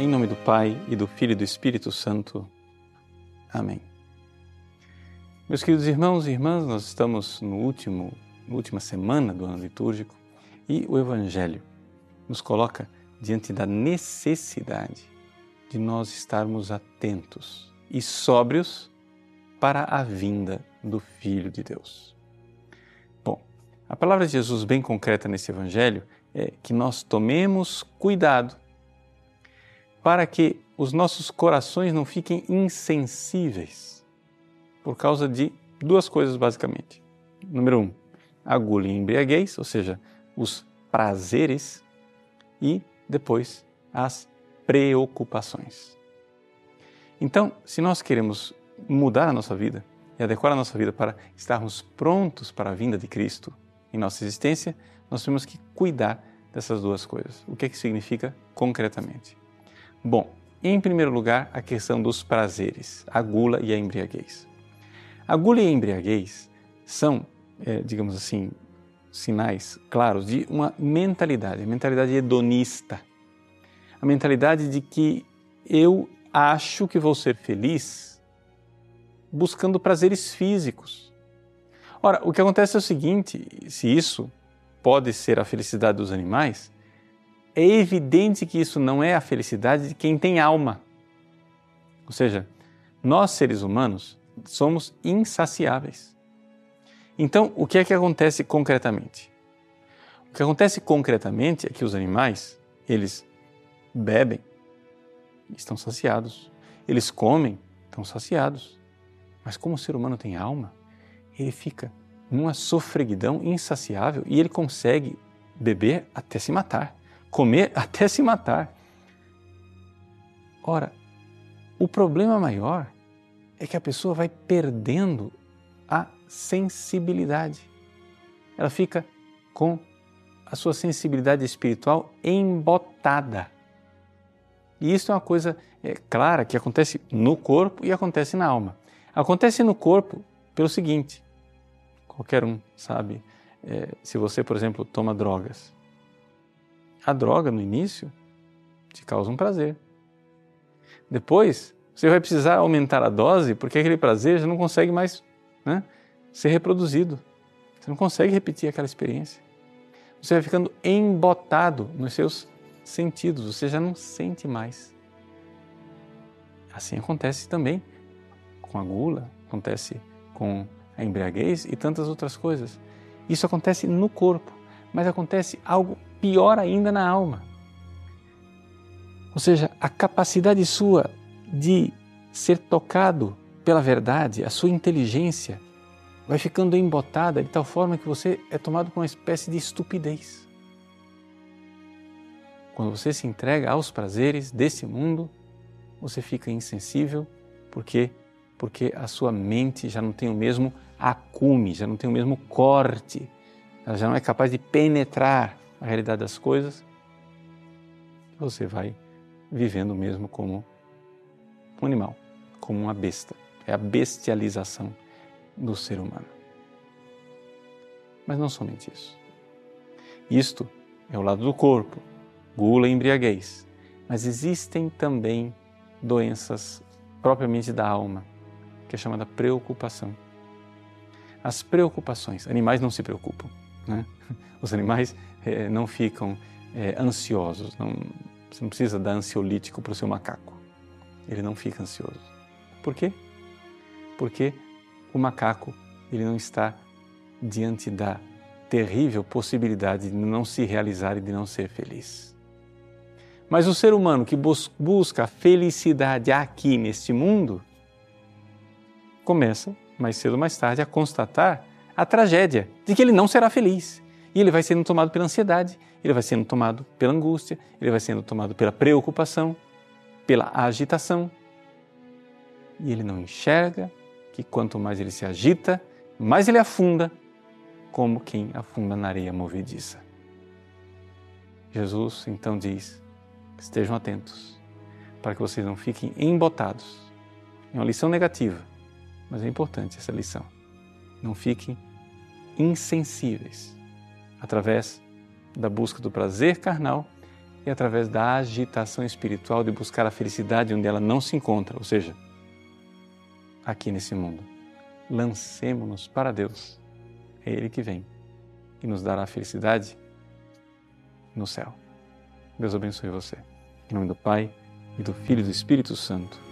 Em nome do Pai e do Filho e do Espírito Santo. Amém. Meus queridos irmãos e irmãs, nós estamos no último, na última semana do ano litúrgico e o Evangelho nos coloca diante da necessidade de nós estarmos atentos e sóbrios para a vinda do Filho de Deus. Bom, a palavra de Jesus, bem concreta nesse Evangelho, é que nós tomemos cuidado para que os nossos corações não fiquem insensíveis por causa de duas coisas, basicamente. Número um, a gula e embriaguez, ou seja, os prazeres, e depois as preocupações. Então, se nós queremos mudar a nossa vida e adequar a nossa vida para estarmos prontos para a vinda de Cristo em nossa existência, nós temos que cuidar dessas duas coisas. O que, é que significa concretamente? Bom, em primeiro lugar, a questão dos prazeres, a gula e a embriaguez. A gula e a embriaguez são, é, digamos assim, sinais claros de uma mentalidade, a mentalidade hedonista. A mentalidade de que eu acho que vou ser feliz buscando prazeres físicos. Ora, o que acontece é o seguinte: se isso pode ser a felicidade dos animais, é evidente que isso não é a felicidade de quem tem alma. Ou seja, nós seres humanos somos insaciáveis. Então, o que é que acontece concretamente? O que acontece concretamente é que os animais, eles bebem, estão saciados. Eles comem, estão saciados. Mas como o ser humano tem alma, ele fica numa sofreguidão insaciável e ele consegue beber até se matar comer até se matar. Ora, o problema maior é que a pessoa vai perdendo a sensibilidade. Ela fica com a sua sensibilidade espiritual embotada. E isso é uma coisa é, clara que acontece no corpo e acontece na alma. Acontece no corpo pelo seguinte: qualquer um sabe, é, se você, por exemplo, toma drogas, a droga no início te causa um prazer. Depois, você vai precisar aumentar a dose porque aquele prazer já não consegue mais né, ser reproduzido. Você não consegue repetir aquela experiência. Você vai ficando embotado nos seus sentidos, você já não sente mais. Assim acontece também com a gula, acontece com a embriaguez e tantas outras coisas. Isso acontece no corpo, mas acontece algo pior ainda na alma. Ou seja, a capacidade sua de ser tocado pela verdade, a sua inteligência vai ficando embotada de tal forma que você é tomado por uma espécie de estupidez. Quando você se entrega aos prazeres desse mundo, você fica insensível, porque porque a sua mente já não tem o mesmo acume, já não tem o mesmo corte, ela já não é capaz de penetrar a realidade das coisas, você vai vivendo mesmo como um animal, como uma besta. É a bestialização do ser humano. Mas não somente isso. Isto é o lado do corpo, gula e embriaguez. Mas existem também doenças propriamente da alma, que é chamada preocupação. As preocupações, animais não se preocupam, né? Os animais é, não ficam é, ansiosos. Não, você não precisa dar ansiolítico para o seu macaco. Ele não fica ansioso. Por quê? Porque o macaco ele não está diante da terrível possibilidade de não se realizar e de não ser feliz. Mas o ser humano que bus busca a felicidade aqui neste mundo começa, mais cedo ou mais tarde, a constatar a tragédia de que ele não será feliz e ele vai sendo tomado pela ansiedade, ele vai sendo tomado pela angústia, ele vai sendo tomado pela preocupação, pela agitação. E ele não enxerga que quanto mais ele se agita, mais ele afunda, como quem afunda na areia movediça. Jesus então diz: estejam atentos, para que vocês não fiquem embotados. É uma lição negativa, mas é importante essa lição. Não fiquem insensíveis através da busca do prazer carnal e através da agitação espiritual de buscar a felicidade onde ela não se encontra, ou seja, aqui nesse mundo. Lancemo-nos para Deus. É Ele que vem e nos dará a felicidade no céu. Deus abençoe você. Em nome do Pai, e do Filho e do Espírito Santo.